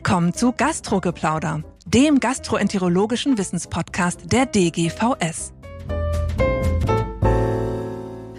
Willkommen zu Gastrogeplauder, dem gastroenterologischen Wissenspodcast der DGVS.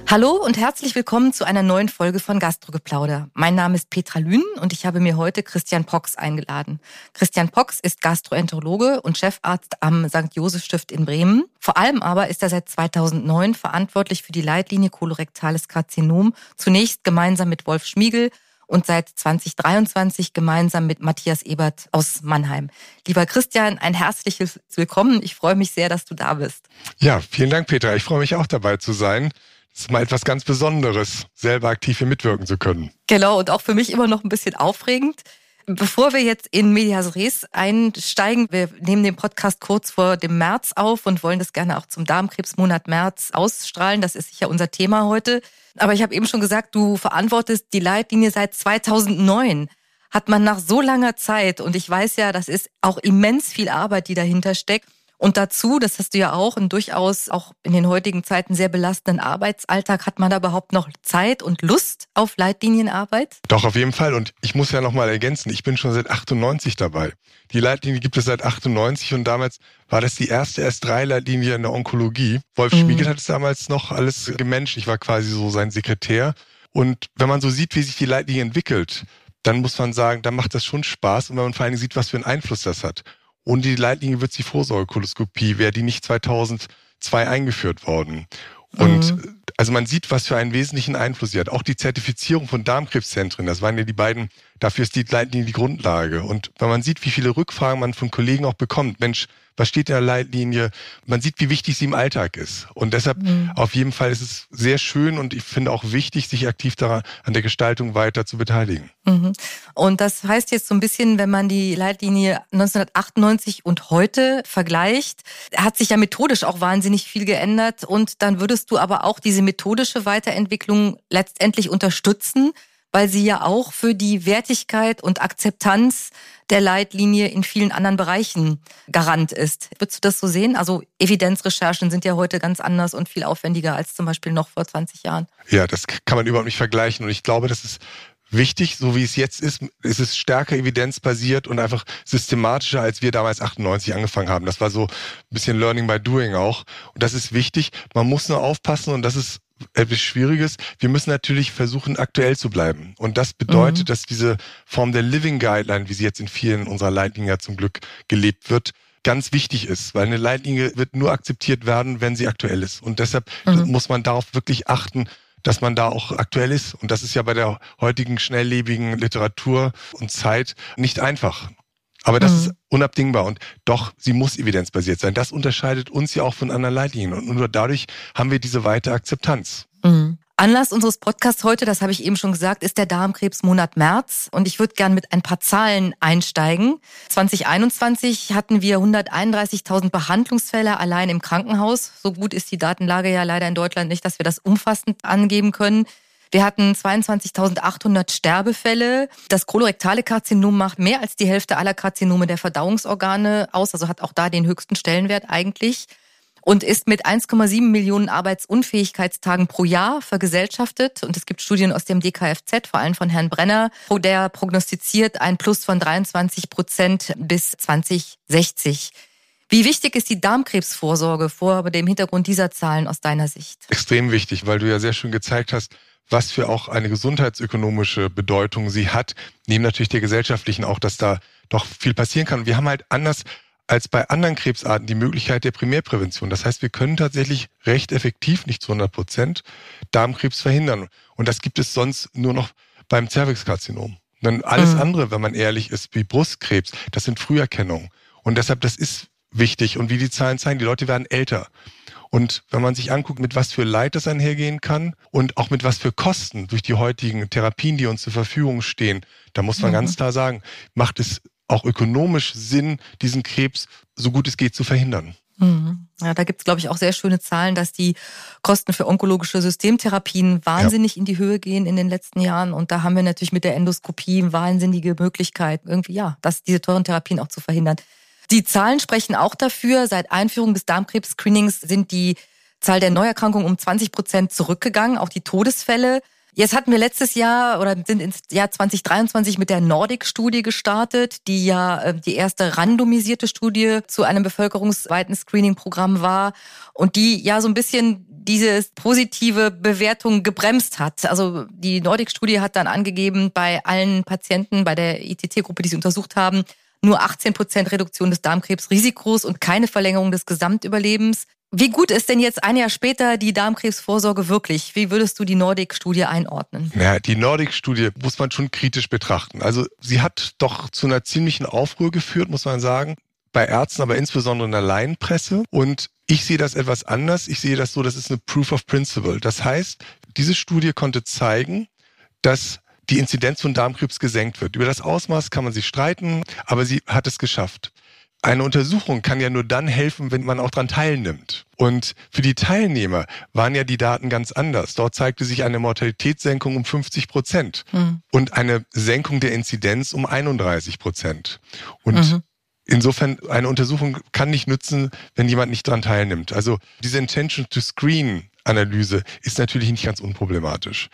Hallo und herzlich willkommen zu einer neuen Folge von Gastrogeplauder. Mein Name ist Petra Lünen und ich habe mir heute Christian Pox eingeladen. Christian Pox ist Gastroenterologe und Chefarzt am St. Josef Stift in Bremen. Vor allem aber ist er seit 2009 verantwortlich für die Leitlinie kolorektales Karzinom, zunächst gemeinsam mit Wolf Schmiegel und seit 2023 gemeinsam mit Matthias Ebert aus Mannheim. Lieber Christian, ein herzliches Willkommen. Ich freue mich sehr, dass du da bist. Ja, vielen Dank, Petra. Ich freue mich auch dabei zu sein. Es ist mal etwas ganz Besonderes, selber aktiv hier mitwirken zu können. Genau, und auch für mich immer noch ein bisschen aufregend. Bevor wir jetzt in Medias Res einsteigen, wir nehmen den Podcast kurz vor dem März auf und wollen das gerne auch zum Darmkrebsmonat März ausstrahlen. Das ist sicher unser Thema heute. Aber ich habe eben schon gesagt, du verantwortest die Leitlinie seit 2009. Hat man nach so langer Zeit, und ich weiß ja, das ist auch immens viel Arbeit, die dahinter steckt, und dazu, das hast du ja auch, einen durchaus auch in den heutigen Zeiten sehr belastenden Arbeitsalltag, hat man da überhaupt noch Zeit und Lust auf Leitlinienarbeit? Doch, auf jeden Fall. Und ich muss ja nochmal ergänzen, ich bin schon seit 98 dabei. Die Leitlinie gibt es seit 98 und damals war das die erste S3-Leitlinie in der Onkologie. Wolf mhm. Spiegel hat es damals noch alles gemanagt. Ich war quasi so sein Sekretär. Und wenn man so sieht, wie sich die Leitlinie entwickelt, dann muss man sagen, da macht das schon Spaß und wenn man vor allen Dingen sieht, was für einen Einfluss das hat. Ohne die Leitlinie wird die Vorsorgekoloskopie, wäre die nicht 2002 eingeführt worden. Und mhm. also man sieht, was für einen wesentlichen Einfluss sie hat. Auch die Zertifizierung von Darmkrebszentren, das waren ja die beiden, dafür ist die Leitlinie die Grundlage. Und wenn man sieht, wie viele Rückfragen man von Kollegen auch bekommt, Mensch, was steht in der Leitlinie? Man sieht, wie wichtig sie im Alltag ist. Und deshalb mhm. auf jeden Fall ist es sehr schön und ich finde auch wichtig, sich aktiv daran an der Gestaltung weiter zu beteiligen. Mhm. Und das heißt jetzt so ein bisschen, wenn man die Leitlinie 1998 und heute vergleicht, hat sich ja methodisch auch wahnsinnig viel geändert und dann würdest du aber auch diese methodische Weiterentwicklung letztendlich unterstützen weil sie ja auch für die Wertigkeit und Akzeptanz der Leitlinie in vielen anderen Bereichen Garant ist. Würdest du das so sehen? Also Evidenzrecherchen sind ja heute ganz anders und viel aufwendiger als zum Beispiel noch vor 20 Jahren. Ja, das kann man überhaupt nicht vergleichen. Und ich glaube, das ist wichtig, so wie es jetzt ist, ist es stärker evidenzbasiert und einfach systematischer, als wir damals 98 angefangen haben. Das war so ein bisschen Learning by Doing auch. Und das ist wichtig. Man muss nur aufpassen und das ist etwas Schwieriges. Wir müssen natürlich versuchen, aktuell zu bleiben. Und das bedeutet, mhm. dass diese Form der Living Guideline, wie sie jetzt in vielen unserer Leitlinien ja zum Glück gelebt wird, ganz wichtig ist, weil eine Leitlinie wird nur akzeptiert werden, wenn sie aktuell ist. Und deshalb mhm. muss man darauf wirklich achten, dass man da auch aktuell ist. Und das ist ja bei der heutigen schnelllebigen Literatur und Zeit nicht einfach. Aber das mhm. ist unabdingbar und doch, sie muss evidenzbasiert sein. Das unterscheidet uns ja auch von anderen Leitlinien und nur dadurch haben wir diese weite Akzeptanz. Mhm. Anlass unseres Podcasts heute, das habe ich eben schon gesagt, ist der Darmkrebsmonat März und ich würde gern mit ein paar Zahlen einsteigen. 2021 hatten wir 131.000 Behandlungsfälle allein im Krankenhaus. So gut ist die Datenlage ja leider in Deutschland nicht, dass wir das umfassend angeben können. Wir hatten 22.800 Sterbefälle. Das kolorektale Karzinom macht mehr als die Hälfte aller Karzinome der Verdauungsorgane aus, also hat auch da den höchsten Stellenwert eigentlich und ist mit 1,7 Millionen Arbeitsunfähigkeitstagen pro Jahr vergesellschaftet. Und es gibt Studien aus dem DKFZ, vor allem von Herrn Brenner, der prognostiziert ein Plus von 23 Prozent bis 2060. Wie wichtig ist die Darmkrebsvorsorge vor dem Hintergrund dieser Zahlen aus deiner Sicht? Extrem wichtig, weil du ja sehr schön gezeigt hast, was für auch eine gesundheitsökonomische Bedeutung sie hat, neben natürlich der gesellschaftlichen auch, dass da doch viel passieren kann. wir haben halt anders als bei anderen Krebsarten die Möglichkeit der Primärprävention. Das heißt, wir können tatsächlich recht effektiv, nicht zu 100 Prozent, Darmkrebs verhindern. Und das gibt es sonst nur noch beim Zervixkarzinom. Dann alles mhm. andere, wenn man ehrlich ist, wie Brustkrebs, das sind Früherkennungen. Und deshalb, das ist wichtig. Und wie die Zahlen zeigen, die Leute werden älter. Und wenn man sich anguckt, mit was für Leid das einhergehen kann und auch mit was für Kosten durch die heutigen Therapien, die uns zur Verfügung stehen, da muss man mhm. ganz klar sagen, macht es auch ökonomisch Sinn, diesen Krebs so gut es geht zu verhindern. Mhm. Ja, da gibt es, glaube ich, auch sehr schöne Zahlen, dass die Kosten für onkologische Systemtherapien wahnsinnig ja. in die Höhe gehen in den letzten Jahren. Und da haben wir natürlich mit der Endoskopie eine wahnsinnige Möglichkeit, irgendwie, ja, das, diese teuren Therapien auch zu verhindern. Die Zahlen sprechen auch dafür. Seit Einführung des Darmkrebs-Screenings sind die Zahl der Neuerkrankungen um 20 Prozent zurückgegangen. Auch die Todesfälle Jetzt hatten wir letztes Jahr oder sind ins Jahr 2023 mit der Nordic-Studie gestartet, die ja äh, die erste randomisierte Studie zu einem bevölkerungsweiten Screening-Programm war und die ja so ein bisschen diese positive Bewertung gebremst hat. Also die Nordic-Studie hat dann angegeben, bei allen Patienten, bei der ITT-Gruppe, die sie untersucht haben, nur 18 Prozent Reduktion des Darmkrebsrisikos und keine Verlängerung des Gesamtüberlebens. Wie gut ist denn jetzt ein Jahr später die Darmkrebsvorsorge wirklich? Wie würdest du die Nordic-Studie einordnen? Ja, die Nordic-Studie muss man schon kritisch betrachten. Also sie hat doch zu einer ziemlichen Aufruhr geführt, muss man sagen bei Ärzten, aber insbesondere in der Laienpresse. Und ich sehe das etwas anders. Ich sehe das so, das ist eine Proof of Principle. Das heißt, diese Studie konnte zeigen, dass die Inzidenz von Darmkrebs gesenkt wird. Über das Ausmaß kann man sich streiten, aber sie hat es geschafft. Eine Untersuchung kann ja nur dann helfen, wenn man auch daran teilnimmt. Und für die Teilnehmer waren ja die Daten ganz anders. Dort zeigte sich eine Mortalitätssenkung um 50 Prozent mhm. und eine Senkung der Inzidenz um 31 Prozent. Und mhm. Insofern, eine Untersuchung kann nicht nützen, wenn jemand nicht daran teilnimmt. Also diese Intention to Screen Analyse ist natürlich nicht ganz unproblematisch.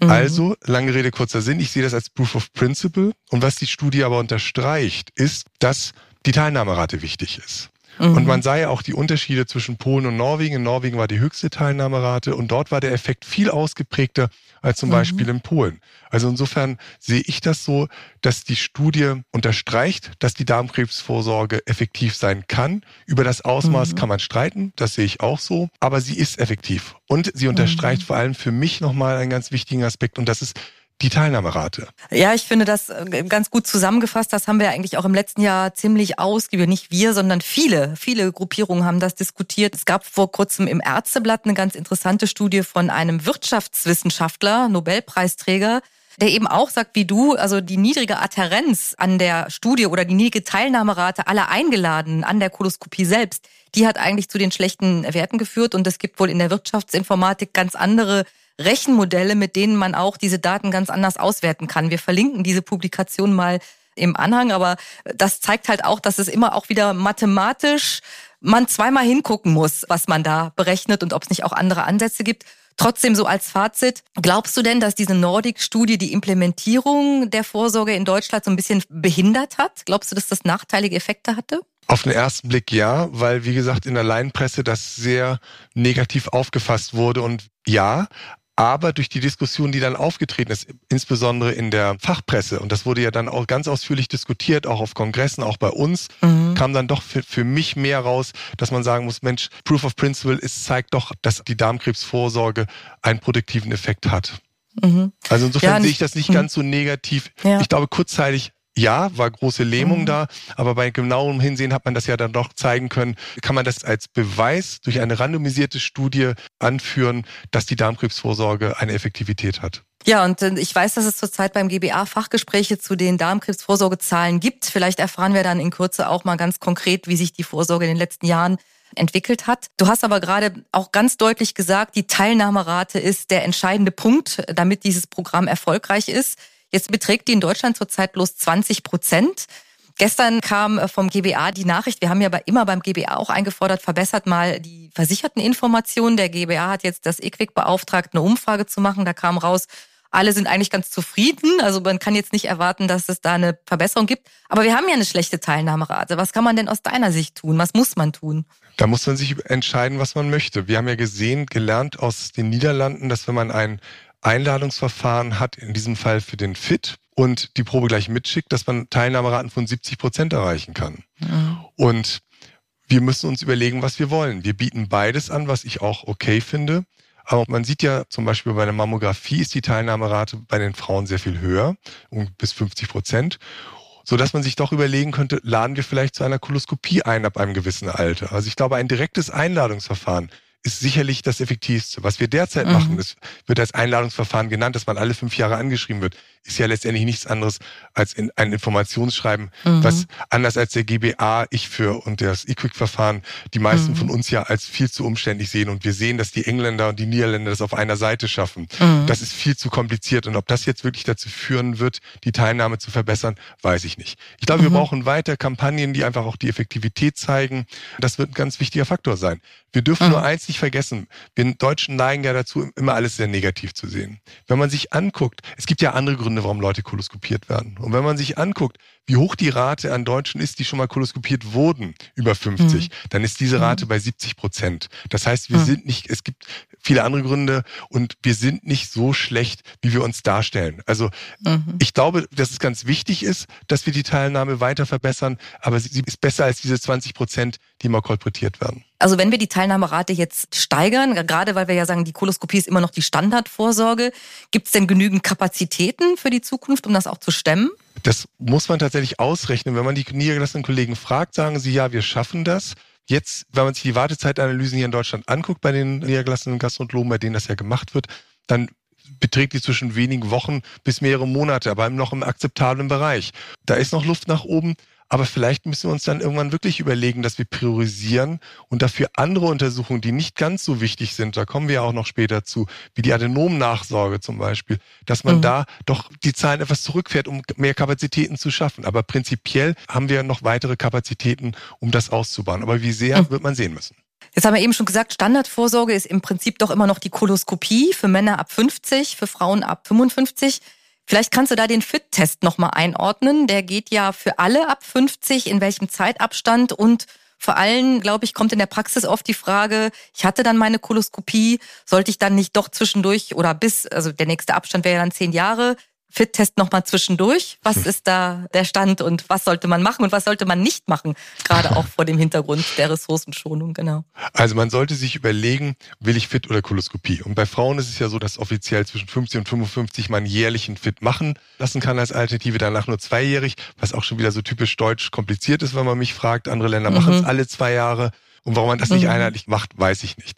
Mhm. Also, lange Rede, kurzer Sinn, ich sehe das als Proof of Principle. Und was die Studie aber unterstreicht, ist, dass die Teilnahmerate wichtig ist. Mhm. Und man sah ja auch die Unterschiede zwischen Polen und Norwegen. In Norwegen war die höchste Teilnahmerate und dort war der Effekt viel ausgeprägter als zum mhm. Beispiel in Polen. Also insofern sehe ich das so, dass die Studie unterstreicht, dass die Darmkrebsvorsorge effektiv sein kann. Über das Ausmaß mhm. kann man streiten, das sehe ich auch so, aber sie ist effektiv. Und sie unterstreicht mhm. vor allem für mich nochmal einen ganz wichtigen Aspekt und das ist die Teilnahmerate. Ja, ich finde das äh, ganz gut zusammengefasst. Das haben wir eigentlich auch im letzten Jahr ziemlich ausgiebig. Nicht wir, sondern viele, viele Gruppierungen haben das diskutiert. Es gab vor kurzem im Ärzteblatt eine ganz interessante Studie von einem Wirtschaftswissenschaftler, Nobelpreisträger, der eben auch sagt, wie du, also die niedrige Adherenz an der Studie oder die niedrige Teilnahmerate aller Eingeladenen an der Koloskopie selbst, die hat eigentlich zu den schlechten Werten geführt. Und es gibt wohl in der Wirtschaftsinformatik ganz andere Rechenmodelle, mit denen man auch diese Daten ganz anders auswerten kann. Wir verlinken diese Publikation mal im Anhang, aber das zeigt halt auch, dass es immer auch wieder mathematisch man zweimal hingucken muss, was man da berechnet und ob es nicht auch andere Ansätze gibt. Trotzdem so als Fazit, glaubst du denn, dass diese Nordic-Studie die Implementierung der Vorsorge in Deutschland so ein bisschen behindert hat? Glaubst du, dass das nachteilige Effekte hatte? Auf den ersten Blick ja, weil wie gesagt in der Laienpresse das sehr negativ aufgefasst wurde und ja, aber durch die Diskussion, die dann aufgetreten ist, insbesondere in der Fachpresse, und das wurde ja dann auch ganz ausführlich diskutiert, auch auf Kongressen, auch bei uns, mhm. kam dann doch für, für mich mehr raus, dass man sagen muss, Mensch, Proof of Principle ist, zeigt doch, dass die Darmkrebsvorsorge einen produktiven Effekt hat. Mhm. Also insofern ja, sehe ich das nicht mhm. ganz so negativ. Ja. Ich glaube, kurzzeitig ja, war große Lähmung mhm. da, aber bei genauem Hinsehen hat man das ja dann doch zeigen können, kann man das als Beweis durch eine randomisierte Studie anführen, dass die Darmkrebsvorsorge eine Effektivität hat. Ja, und äh, ich weiß, dass es zurzeit beim GBA Fachgespräche zu den Darmkrebsvorsorgezahlen gibt. Vielleicht erfahren wir dann in Kürze auch mal ganz konkret, wie sich die Vorsorge in den letzten Jahren entwickelt hat. Du hast aber gerade auch ganz deutlich gesagt, die Teilnahmerate ist der entscheidende Punkt, damit dieses Programm erfolgreich ist. Jetzt beträgt die in Deutschland zurzeit bloß 20 Prozent. Gestern kam äh, vom GBA die Nachricht, wir haben ja immer beim GBA auch eingefordert, verbessert mal die versicherten Informationen. Der GBA hat jetzt das EQUIC beauftragt, eine Umfrage zu machen. Da kam raus, alle sind eigentlich ganz zufrieden. Also man kann jetzt nicht erwarten, dass es da eine Verbesserung gibt. Aber wir haben ja eine schlechte Teilnahmerate. Was kann man denn aus deiner Sicht tun? Was muss man tun? Da muss man sich entscheiden, was man möchte. Wir haben ja gesehen, gelernt aus den Niederlanden, dass wenn man ein Einladungsverfahren hat, in diesem Fall für den FIT, und die Probe gleich mitschickt, dass man Teilnahmeraten von 70 Prozent erreichen kann. Mhm. Und wir müssen uns überlegen, was wir wollen. Wir bieten beides an, was ich auch okay finde. Aber man sieht ja zum Beispiel bei der Mammographie ist die Teilnahmerate bei den Frauen sehr viel höher, um bis 50 Prozent so dass man sich doch überlegen könnte, laden wir vielleicht zu einer Koloskopie ein ab einem gewissen Alter. Also ich glaube, ein direktes Einladungsverfahren ist sicherlich das Effektivste. Was wir derzeit mhm. machen, das wird als Einladungsverfahren genannt, dass man alle fünf Jahre angeschrieben wird, ist ja letztendlich nichts anderes als in ein Informationsschreiben, mhm. was anders als der GBA, ich für und das E-Quick-Verfahren die meisten mhm. von uns ja als viel zu umständlich sehen. Und wir sehen, dass die Engländer und die Niederländer das auf einer Seite schaffen. Mhm. Das ist viel zu kompliziert. Und ob das jetzt wirklich dazu führen wird, die Teilnahme zu verbessern, weiß ich nicht. Ich glaube, wir mhm. brauchen weiter Kampagnen, die einfach auch die Effektivität zeigen. Das wird ein ganz wichtiger Faktor sein. Wir dürfen mhm. nur eins nicht vergessen, wir Deutschen neigen ja dazu, immer alles sehr negativ zu sehen. Wenn man sich anguckt, es gibt ja andere Gründe, warum Leute koloskopiert werden. Und wenn man sich anguckt, wie hoch die Rate an Deutschen ist, die schon mal koloskopiert wurden, über 50, mhm. dann ist diese Rate mhm. bei 70 Prozent. Das heißt, wir mhm. sind nicht, es gibt viele andere Gründe und wir sind nicht so schlecht, wie wir uns darstellen. Also mhm. ich glaube, dass es ganz wichtig ist, dass wir die Teilnahme weiter verbessern, aber sie ist besser als diese 20 Prozent, die mal kolportiert werden. Also wenn wir die Teilnahmerate jetzt steigern, gerade weil wir ja sagen, die Koloskopie ist immer noch die Standardvorsorge, gibt es denn genügend Kapazitäten für die Zukunft, um das auch zu stemmen? Das muss man tatsächlich ausrechnen. Wenn man die niedergelassenen Kollegen fragt, sagen sie, ja, wir schaffen das. Jetzt, wenn man sich die Wartezeitanalysen hier in Deutschland anguckt, bei den niedergelassenen Gastronomen, bei denen das ja gemacht wird, dann beträgt die zwischen wenigen Wochen bis mehrere Monate, aber noch im akzeptablen Bereich. Da ist noch Luft nach oben. Aber vielleicht müssen wir uns dann irgendwann wirklich überlegen, dass wir priorisieren und dafür andere Untersuchungen, die nicht ganz so wichtig sind, da kommen wir ja auch noch später zu, wie die Adenomnachsorge zum Beispiel, dass man mhm. da doch die Zahlen etwas zurückfährt, um mehr Kapazitäten zu schaffen. Aber prinzipiell haben wir noch weitere Kapazitäten, um das auszubauen. Aber wie sehr, mhm. wird man sehen müssen. Jetzt haben wir eben schon gesagt, Standardvorsorge ist im Prinzip doch immer noch die Koloskopie für Männer ab 50, für Frauen ab 55. Vielleicht kannst du da den Fit-Test nochmal einordnen. Der geht ja für alle ab 50, in welchem Zeitabstand und vor allem, glaube ich, kommt in der Praxis oft die Frage, ich hatte dann meine Koloskopie, sollte ich dann nicht doch zwischendurch oder bis, also der nächste Abstand wäre ja dann zehn Jahre, Fit-Test nochmal zwischendurch. Was hm. ist da der Stand und was sollte man machen und was sollte man nicht machen? Gerade auch vor dem Hintergrund der Ressourcenschonung, genau. Also man sollte sich überlegen, will ich Fit oder Koloskopie? Und bei Frauen ist es ja so, dass offiziell zwischen 50 und 55 man jährlichen Fit machen lassen kann als Alternative, danach nur zweijährig, was auch schon wieder so typisch deutsch kompliziert ist, wenn man mich fragt. Andere Länder mhm. machen es alle zwei Jahre. Und warum man das nicht mhm. einheitlich macht, weiß ich nicht.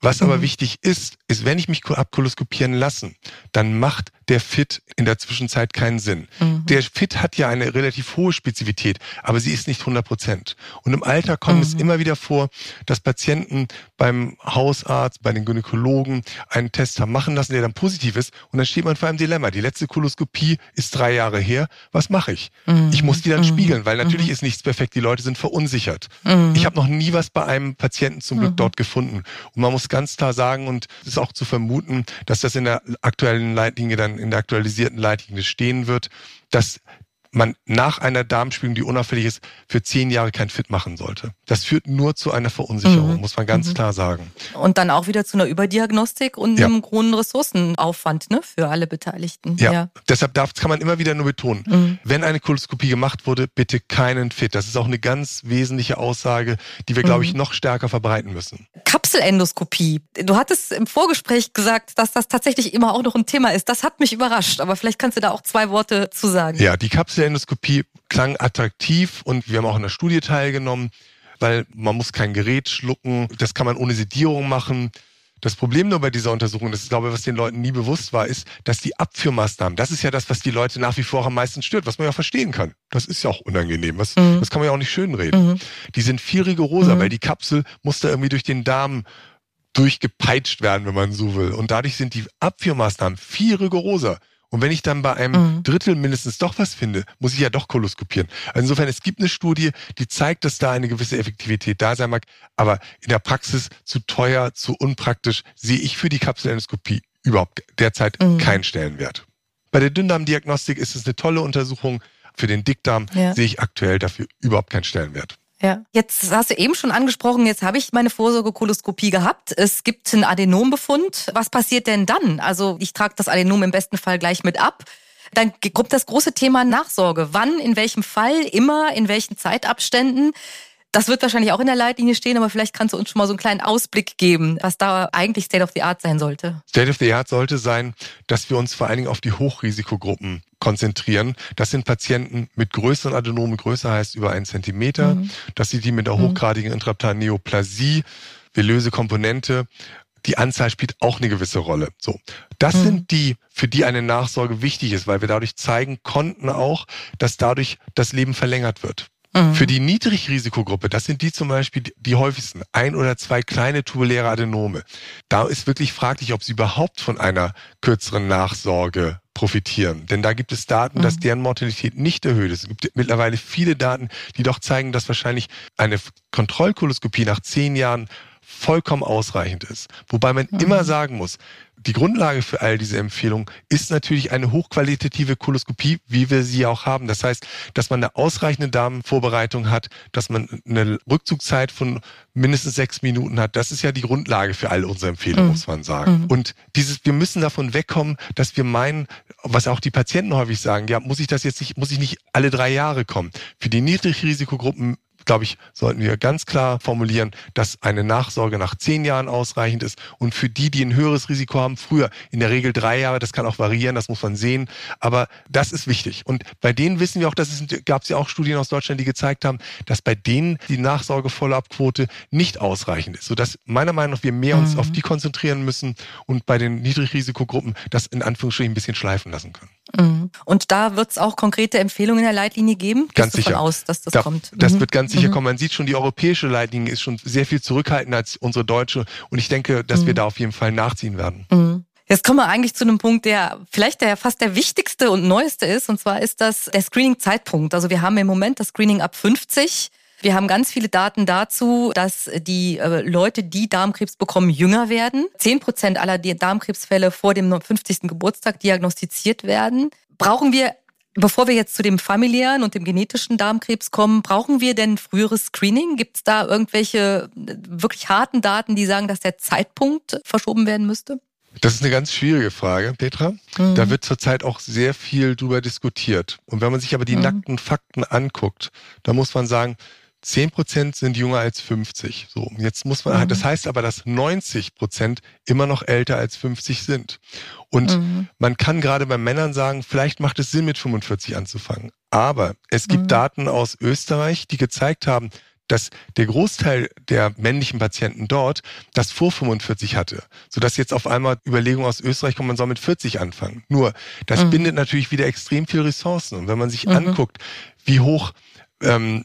Was aber mhm. wichtig ist, ist, wenn ich mich abkoloskopieren lassen, dann macht der Fit in der Zwischenzeit keinen Sinn. Mhm. Der Fit hat ja eine relativ hohe Spezifität, aber sie ist nicht 100 Prozent. Und im Alter kommt mhm. es immer wieder vor, dass Patienten beim Hausarzt, bei den Gynäkologen einen Test haben machen lassen, der dann positiv ist. Und dann steht man vor einem Dilemma. Die letzte Koloskopie ist drei Jahre her. Was mache ich? Mhm. Ich muss die dann mhm. spiegeln, weil natürlich mhm. ist nichts perfekt. Die Leute sind verunsichert. Mhm. Ich habe noch nie was bei einem Patienten zum Glück dort gefunden. Und man muss ganz klar sagen, und es ist auch zu vermuten, dass das in der aktuellen Leitlinie dann in der aktualisierten Leitlinie stehen wird, dass man nach einer Darmspiegelung, die unauffällig ist, für zehn Jahre kein Fit machen sollte. Das führt nur zu einer Verunsicherung, mhm. muss man ganz mhm. klar sagen. Und dann auch wieder zu einer Überdiagnostik und ja. einem hohen Ressourcenaufwand ne, für alle Beteiligten. Ja, ja. deshalb darf, kann man immer wieder nur betonen, mhm. wenn eine Koloskopie gemacht wurde, bitte keinen Fit. Das ist auch eine ganz wesentliche Aussage, die wir, glaube ich, mhm. noch stärker verbreiten müssen. Kapselendoskopie. Du hattest im Vorgespräch gesagt, dass das tatsächlich immer auch noch ein Thema ist. Das hat mich überrascht, aber vielleicht kannst du da auch zwei Worte zu sagen. Ja, die Kapsel der Endoskopie klang attraktiv und wir haben auch in der Studie teilgenommen, weil man muss kein Gerät schlucken, das kann man ohne Sedierung machen. Das Problem nur bei dieser Untersuchung, das ist, glaube ich, was den Leuten nie bewusst war, ist, dass die Abführmaßnahmen, das ist ja das, was die Leute nach wie vor am meisten stört, was man ja verstehen kann. Das ist ja auch unangenehm. Was, mhm. Das kann man ja auch nicht schönreden. Mhm. Die sind viel rigoroser, mhm. weil die Kapsel muss da irgendwie durch den Darm durchgepeitscht werden, wenn man so will. Und dadurch sind die Abführmaßnahmen viel rigoroser. Und wenn ich dann bei einem mhm. Drittel mindestens doch was finde, muss ich ja doch koloskopieren. Also insofern, es gibt eine Studie, die zeigt, dass da eine gewisse Effektivität da sein mag, aber in der Praxis zu teuer, zu unpraktisch, sehe ich für die Kapselendoskopie überhaupt derzeit mhm. keinen Stellenwert. Bei der Dünndarmdiagnostik ist es eine tolle Untersuchung. Für den Dickdarm ja. sehe ich aktuell dafür überhaupt keinen Stellenwert. Ja. Jetzt hast du eben schon angesprochen, jetzt habe ich meine Vorsorgekoloskopie gehabt. Es gibt einen Adenombefund. Was passiert denn dann? Also ich trage das Adenom im besten Fall gleich mit ab. Dann kommt das große Thema Nachsorge. Wann, in welchem Fall, immer, in welchen Zeitabständen. Das wird wahrscheinlich auch in der Leitlinie stehen, aber vielleicht kannst du uns schon mal so einen kleinen Ausblick geben, was da eigentlich State of the Art sein sollte. State of the Art sollte sein, dass wir uns vor allen Dingen auf die Hochrisikogruppen konzentrieren. Das sind Patienten mit größeren Adenomen, größer heißt über einen Zentimeter. Mhm. Das sind die mit der mhm. hochgradigen Intraptaneoplasie, velöse Komponente. Die Anzahl spielt auch eine gewisse Rolle. So. Das mhm. sind die, für die eine Nachsorge wichtig ist, weil wir dadurch zeigen konnten auch, dass dadurch das Leben verlängert wird. Mhm. Für die Niedrigrisikogruppe, das sind die zum Beispiel die häufigsten, ein oder zwei kleine tubuläre Adenome. Da ist wirklich fraglich, ob sie überhaupt von einer kürzeren Nachsorge profitieren. Denn da gibt es Daten, mhm. dass deren Mortalität nicht erhöht ist. Es gibt mittlerweile viele Daten, die doch zeigen, dass wahrscheinlich eine Kontrollkoloskopie nach zehn Jahren vollkommen ausreichend ist. Wobei man mhm. immer sagen muss, die Grundlage für all diese Empfehlungen ist natürlich eine hochqualitative Koloskopie, wie wir sie auch haben. Das heißt, dass man eine ausreichende Darmvorbereitung hat, dass man eine Rückzugszeit von mindestens sechs Minuten hat. Das ist ja die Grundlage für all unsere Empfehlungen, mhm. muss man sagen. Mhm. Und dieses, wir müssen davon wegkommen, dass wir meinen, was auch die Patienten häufig sagen, ja, muss ich das jetzt nicht, muss ich nicht alle drei Jahre kommen? Für die Niedrigrisikogruppen glaube ich, sollten wir ganz klar formulieren, dass eine Nachsorge nach zehn Jahren ausreichend ist und für die, die ein höheres Risiko haben, früher in der Regel drei Jahre, das kann auch variieren, das muss man sehen, aber das ist wichtig. Und bei denen wissen wir auch, dass es gab es ja auch Studien aus Deutschland, die gezeigt haben, dass bei denen die Nachsorge-Follow-up-Quote nicht ausreichend ist, sodass meiner Meinung nach wir mehr uns mhm. auf die konzentrieren müssen und bei den Niedrigrisikogruppen das in Anführungsstrichen ein bisschen schleifen lassen können. Mhm. Und da wird es auch konkrete Empfehlungen in der Leitlinie geben? Ganz sicher. Aus, dass das da, kommt. Das mhm. wird ganz sicher mhm. kommen. Man sieht schon, die europäische Leitlinie ist schon sehr viel zurückhaltender als unsere deutsche. Und ich denke, dass wir mhm. da auf jeden Fall nachziehen werden. Mhm. Jetzt kommen wir eigentlich zu einem Punkt, der vielleicht der fast der wichtigste und neueste ist. Und zwar ist das der Screening-Zeitpunkt. Also wir haben im Moment das Screening ab 50. Wir haben ganz viele Daten dazu, dass die äh, Leute, die Darmkrebs bekommen, jünger werden. Zehn Prozent aller Darmkrebsfälle vor dem 50. Geburtstag diagnostiziert werden. Brauchen wir Bevor wir jetzt zu dem familiären und dem genetischen Darmkrebs kommen, brauchen wir denn früheres Screening? Gibt es da irgendwelche äh, wirklich harten Daten, die sagen, dass der Zeitpunkt verschoben werden müsste? Das ist eine ganz schwierige Frage, Petra. Mhm. Da wird zurzeit auch sehr viel drüber diskutiert. Und wenn man sich aber die mhm. nackten Fakten anguckt, da muss man sagen, 10 Prozent sind jünger als 50. So, jetzt muss man, mhm. das heißt aber, dass 90 Prozent immer noch älter als 50 sind. Und mhm. man kann gerade bei Männern sagen, vielleicht macht es Sinn, mit 45 anzufangen. Aber es gibt mhm. Daten aus Österreich, die gezeigt haben, dass der Großteil der männlichen Patienten dort das vor 45 hatte, sodass jetzt auf einmal Überlegungen aus Österreich kommen, man soll mit 40 anfangen. Nur, das mhm. bindet natürlich wieder extrem viel Ressourcen. Und wenn man sich mhm. anguckt, wie hoch ähm,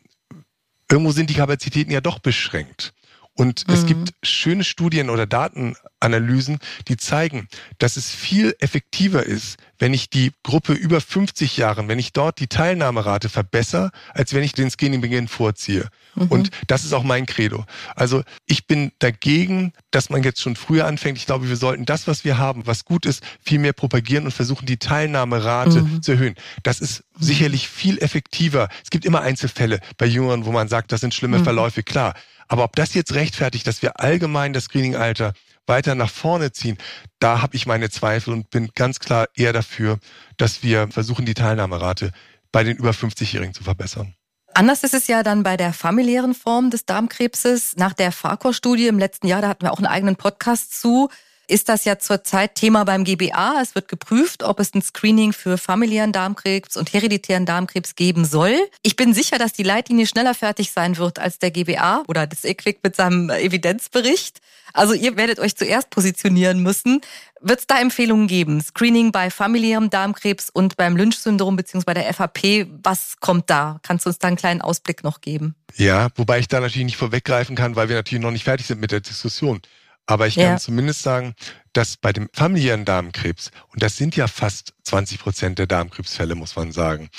irgendwo sind die Kapazitäten ja doch beschränkt. Und mhm. es gibt schöne Studien oder Datenanalysen, die zeigen, dass es viel effektiver ist, wenn ich die Gruppe über 50 Jahren, wenn ich dort die Teilnahmerate verbessere, als wenn ich den Screening-Beginn vorziehe. Mhm. Und das ist auch mein Credo. Also ich bin dagegen, dass man jetzt schon früher anfängt. Ich glaube, wir sollten das, was wir haben, was gut ist, viel mehr propagieren und versuchen, die Teilnahmerate mhm. zu erhöhen. Das ist sicherlich viel effektiver. Es gibt immer Einzelfälle bei Jüngeren, wo man sagt, das sind schlimme mhm. Verläufe, klar. Aber ob das jetzt rechtfertigt, dass wir allgemein das Screening-Alter weiter nach vorne ziehen, da habe ich meine Zweifel und bin ganz klar eher dafür, dass wir versuchen, die Teilnahmerate bei den über 50-Jährigen zu verbessern. Anders ist es ja dann bei der familiären Form des Darmkrebses. Nach der FARCOR-Studie im letzten Jahr, da hatten wir auch einen eigenen Podcast zu, ist das ja zurzeit Thema beim GBA. Es wird geprüft, ob es ein Screening für familiären Darmkrebs und hereditären Darmkrebs geben soll. Ich bin sicher, dass die Leitlinie schneller fertig sein wird als der GBA oder das EQUIC mit seinem Evidenzbericht. Also ihr werdet euch zuerst positionieren müssen. Wird es da Empfehlungen geben? Screening bei familiärem Darmkrebs und beim Lynch-Syndrom beziehungsweise bei der FAP. Was kommt da? Kannst du uns da einen kleinen Ausblick noch geben? Ja, wobei ich da natürlich nicht vorweggreifen kann, weil wir natürlich noch nicht fertig sind mit der Diskussion. Aber ich kann ja. zumindest sagen, dass bei dem familiären Darmkrebs, und das sind ja fast 20 Prozent der Darmkrebsfälle, muss man sagen,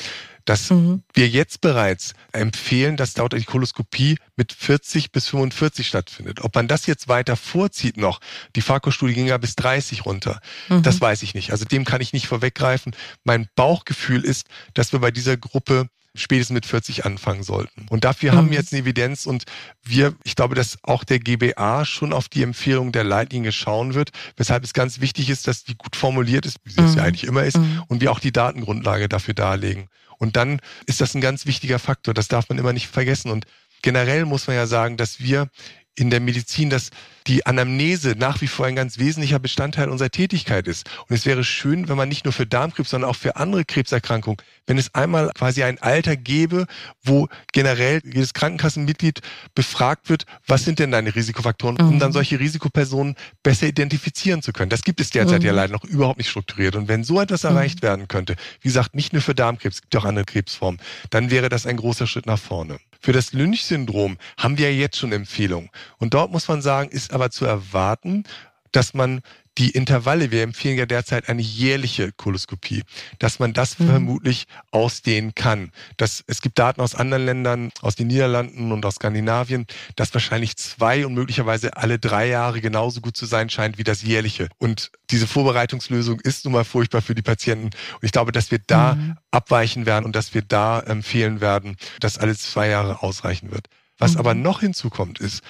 dass mhm. wir jetzt bereits empfehlen, dass dort die Koloskopie mit 40 bis 45 stattfindet. Ob man das jetzt weiter vorzieht noch, die FACO-Studie ging ja bis 30 runter, mhm. das weiß ich nicht. Also dem kann ich nicht vorweggreifen. Mein Bauchgefühl ist, dass wir bei dieser Gruppe spätestens mit 40 anfangen sollten. Und dafür mhm. haben wir jetzt eine Evidenz und wir, ich glaube, dass auch der GBA schon auf die Empfehlung der Leitlinie schauen wird, weshalb es ganz wichtig ist, dass die gut formuliert ist, wie sie mhm. es ja mhm. eigentlich immer ist, mhm. und wir auch die Datengrundlage dafür darlegen. Und dann ist das ein ganz wichtiger Faktor, das darf man immer nicht vergessen. Und generell muss man ja sagen, dass wir in der Medizin, dass die Anamnese nach wie vor ein ganz wesentlicher Bestandteil unserer Tätigkeit ist. Und es wäre schön, wenn man nicht nur für Darmkrebs, sondern auch für andere Krebserkrankungen, wenn es einmal quasi ein Alter gäbe, wo generell jedes Krankenkassenmitglied befragt wird, was sind denn deine Risikofaktoren, um mhm. dann solche Risikopersonen besser identifizieren zu können. Das gibt es derzeit mhm. ja leider noch überhaupt nicht strukturiert. Und wenn so etwas mhm. erreicht werden könnte, wie gesagt, nicht nur für Darmkrebs, es gibt auch andere Krebsformen, dann wäre das ein großer Schritt nach vorne. Für das Lynch-Syndrom haben wir ja jetzt schon Empfehlungen. Und dort muss man sagen, ist aber zu erwarten, dass man die Intervalle, wir empfehlen ja derzeit eine jährliche Koloskopie, dass man das mhm. vermutlich ausdehnen kann. Das, es gibt Daten aus anderen Ländern, aus den Niederlanden und aus Skandinavien, dass wahrscheinlich zwei und möglicherweise alle drei Jahre genauso gut zu sein scheint wie das jährliche. Und diese Vorbereitungslösung ist nun mal furchtbar für die Patienten. Und ich glaube, dass wir da mhm. abweichen werden und dass wir da empfehlen werden, dass alle zwei Jahre ausreichen wird. Was mhm. aber noch hinzukommt, ist,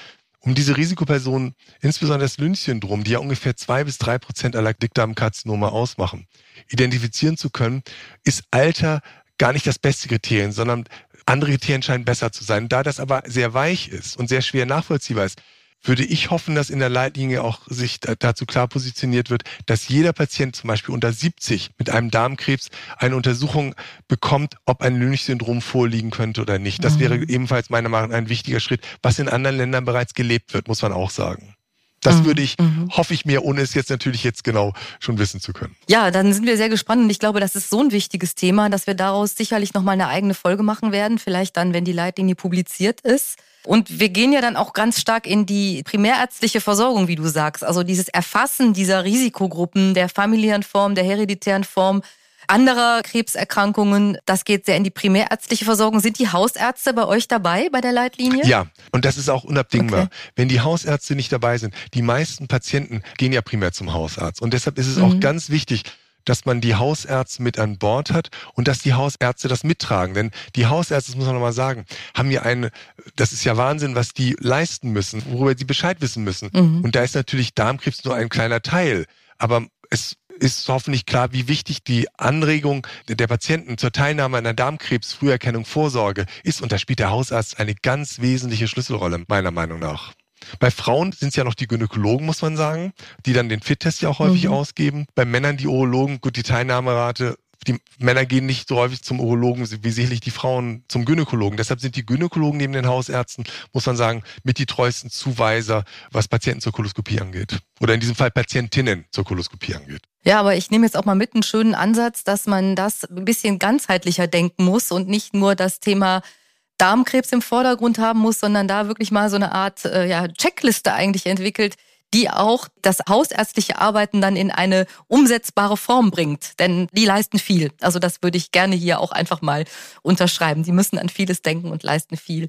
um diese Risikopersonen, insbesondere das Lynch-Syndrom, die ja ungefähr zwei bis drei Prozent aller Dickdarmkarzinome ausmachen, identifizieren zu können, ist Alter gar nicht das beste Kriterium, sondern andere Kriterien scheinen besser zu sein. Da das aber sehr weich ist und sehr schwer nachvollziehbar ist, würde ich hoffen, dass in der Leitlinie auch sich dazu klar positioniert wird, dass jeder Patient zum Beispiel unter 70 mit einem Darmkrebs eine Untersuchung bekommt, ob ein Lynch-Syndrom vorliegen könnte oder nicht. Das mhm. wäre ebenfalls meiner Meinung nach ein wichtiger Schritt, was in anderen Ländern bereits gelebt wird, muss man auch sagen. Das mhm. würde ich, mhm. hoffe ich mir, ohne es jetzt natürlich jetzt genau schon wissen zu können. Ja, dann sind wir sehr gespannt und ich glaube, das ist so ein wichtiges Thema, dass wir daraus sicherlich nochmal eine eigene Folge machen werden. Vielleicht dann, wenn die Leitlinie publiziert ist. Und wir gehen ja dann auch ganz stark in die primärärztliche Versorgung, wie du sagst. Also dieses Erfassen dieser Risikogruppen, der familiären Form, der hereditären Form, anderer Krebserkrankungen. Das geht sehr in die primärärztliche Versorgung. Sind die Hausärzte bei euch dabei bei der Leitlinie? Ja, und das ist auch unabdingbar. Okay. Wenn die Hausärzte nicht dabei sind, die meisten Patienten gehen ja primär zum Hausarzt. Und deshalb ist es mhm. auch ganz wichtig, dass man die Hausärzte mit an Bord hat und dass die Hausärzte das mittragen. Denn die Hausärzte, das muss man nochmal sagen, haben ja eine, das ist ja Wahnsinn, was die leisten müssen, worüber sie Bescheid wissen müssen. Mhm. Und da ist natürlich Darmkrebs nur ein kleiner Teil. Aber es ist hoffentlich klar, wie wichtig die Anregung der Patienten zur Teilnahme an der Darmkrebsfrüherkennung Vorsorge ist. Und da spielt der Hausarzt eine ganz wesentliche Schlüsselrolle, meiner Meinung nach. Bei Frauen sind es ja noch die Gynäkologen, muss man sagen, die dann den Fit-Test ja auch häufig mhm. ausgeben. Bei Männern die Urologen, gut, die Teilnahmerate die Männer gehen nicht so häufig zum Urologen wie sicherlich die Frauen zum Gynäkologen. Deshalb sind die Gynäkologen neben den Hausärzten, muss man sagen, mit die treuesten Zuweiser, was Patienten zur Koloskopie angeht. Oder in diesem Fall Patientinnen zur Koloskopie angeht. Ja, aber ich nehme jetzt auch mal mit einen schönen Ansatz, dass man das ein bisschen ganzheitlicher denken muss und nicht nur das Thema Darmkrebs im Vordergrund haben muss, sondern da wirklich mal so eine Art äh, ja, Checkliste eigentlich entwickelt, die auch das hausärztliche Arbeiten dann in eine umsetzbare Form bringt. Denn die leisten viel. Also das würde ich gerne hier auch einfach mal unterschreiben. Die müssen an vieles denken und leisten viel.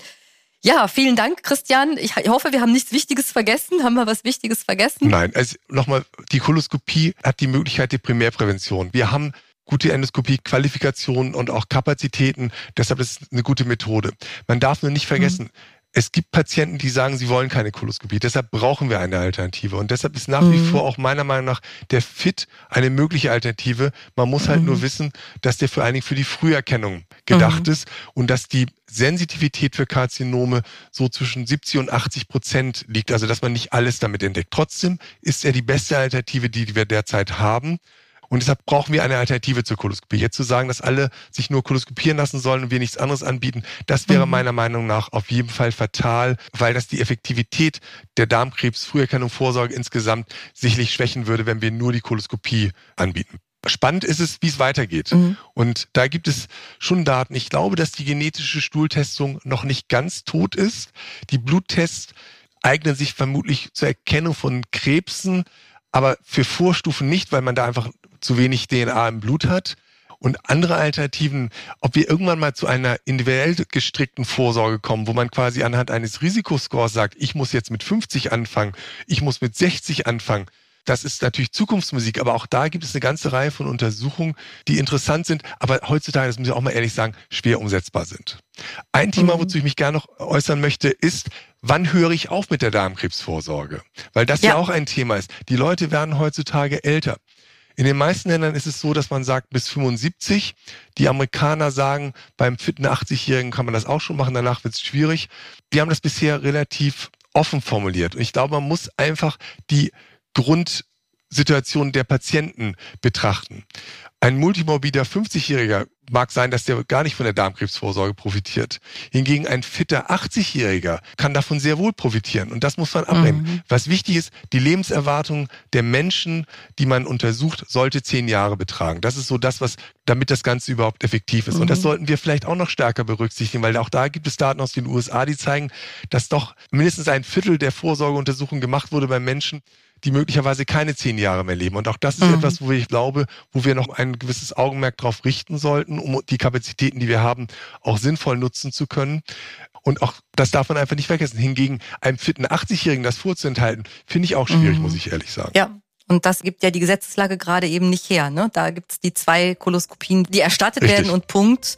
Ja, vielen Dank, Christian. Ich hoffe, wir haben nichts Wichtiges vergessen. Haben wir was Wichtiges vergessen? Nein, also nochmal, die Koloskopie hat die Möglichkeit der Primärprävention. Wir haben gute Endoskopie, Qualifikationen und auch Kapazitäten. Deshalb ist es eine gute Methode. Man darf nur nicht vergessen, mhm. Es gibt Patienten, die sagen, sie wollen keine Koloskopie. Deshalb brauchen wir eine Alternative. Und deshalb ist nach mhm. wie vor auch meiner Meinung nach der FIT eine mögliche Alternative. Man muss halt mhm. nur wissen, dass der vor allen Dingen für die Früherkennung gedacht mhm. ist und dass die Sensitivität für Karzinome so zwischen 70 und 80 Prozent liegt. Also dass man nicht alles damit entdeckt. Trotzdem ist er die beste Alternative, die wir derzeit haben. Und deshalb brauchen wir eine Alternative zur Koloskopie. Jetzt zu sagen, dass alle sich nur koloskopieren lassen sollen und wir nichts anderes anbieten, das wäre mhm. meiner Meinung nach auf jeden Fall fatal, weil das die Effektivität der Darmkrebsfrüherkennung Vorsorge insgesamt sicherlich schwächen würde, wenn wir nur die Koloskopie anbieten. Spannend ist es, wie es weitergeht. Mhm. Und da gibt es schon Daten. Ich glaube, dass die genetische Stuhltestung noch nicht ganz tot ist. Die Bluttests eignen sich vermutlich zur Erkennung von Krebsen, aber für Vorstufen nicht, weil man da einfach zu wenig DNA im Blut hat. Und andere Alternativen, ob wir irgendwann mal zu einer individuell gestrickten Vorsorge kommen, wo man quasi anhand eines Risikoscores sagt, ich muss jetzt mit 50 anfangen, ich muss mit 60 anfangen. Das ist natürlich Zukunftsmusik, aber auch da gibt es eine ganze Reihe von Untersuchungen, die interessant sind, aber heutzutage, das muss ich auch mal ehrlich sagen, schwer umsetzbar sind. Ein Thema, mhm. wozu ich mich gerne noch äußern möchte, ist, wann höre ich auf mit der Darmkrebsvorsorge? Weil das ja, ja auch ein Thema ist. Die Leute werden heutzutage älter. In den meisten Ländern ist es so, dass man sagt bis 75. Die Amerikaner sagen, beim fitten 80-Jährigen kann man das auch schon machen, danach wird es schwierig. Wir haben das bisher relativ offen formuliert. Und ich glaube, man muss einfach die Grundsituation der Patienten betrachten. Ein multimorbider 50-Jähriger mag sein, dass der gar nicht von der Darmkrebsvorsorge profitiert. Hingegen ein fitter 80-Jähriger kann davon sehr wohl profitieren. Und das muss man abwägen. Mhm. Was wichtig ist, die Lebenserwartung der Menschen, die man untersucht, sollte zehn Jahre betragen. Das ist so das, was, damit das Ganze überhaupt effektiv ist. Mhm. Und das mhm. sollten wir vielleicht auch noch stärker berücksichtigen, weil auch da gibt es Daten aus den USA, die zeigen, dass doch mindestens ein Viertel der Vorsorgeuntersuchungen gemacht wurde bei Menschen, die möglicherweise keine zehn Jahre mehr leben. Und auch das ist mhm. etwas, wo ich glaube, wo wir noch ein gewisses Augenmerk darauf richten sollten, um die Kapazitäten, die wir haben, auch sinnvoll nutzen zu können. Und auch das darf man einfach nicht vergessen. Hingegen einem fitten 80-Jährigen das vorzuenthalten, finde ich auch schwierig, mhm. muss ich ehrlich sagen. Ja, und das gibt ja die Gesetzeslage gerade eben nicht her. Ne? Da gibt's die zwei Koloskopien, die erstattet Richtig. werden und Punkt.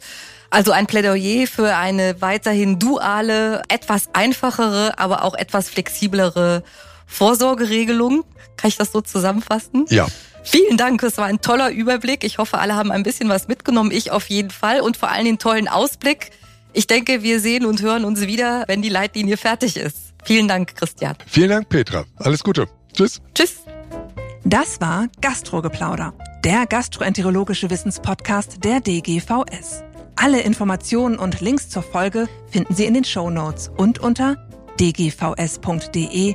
Also ein Plädoyer für eine weiterhin duale, etwas einfachere, aber auch etwas flexiblere Vorsorgeregelung. Kann ich das so zusammenfassen? Ja. Vielen Dank, es war ein toller Überblick. Ich hoffe, alle haben ein bisschen was mitgenommen. Ich auf jeden Fall und vor allem den tollen Ausblick. Ich denke, wir sehen und hören uns wieder, wenn die Leitlinie fertig ist. Vielen Dank, Christian. Vielen Dank, Petra. Alles Gute. Tschüss. Tschüss. Das war Gastrogeplauder, der gastroenterologische Wissenspodcast der DGVS. Alle Informationen und Links zur Folge finden Sie in den Show Notes und unter dgvs.de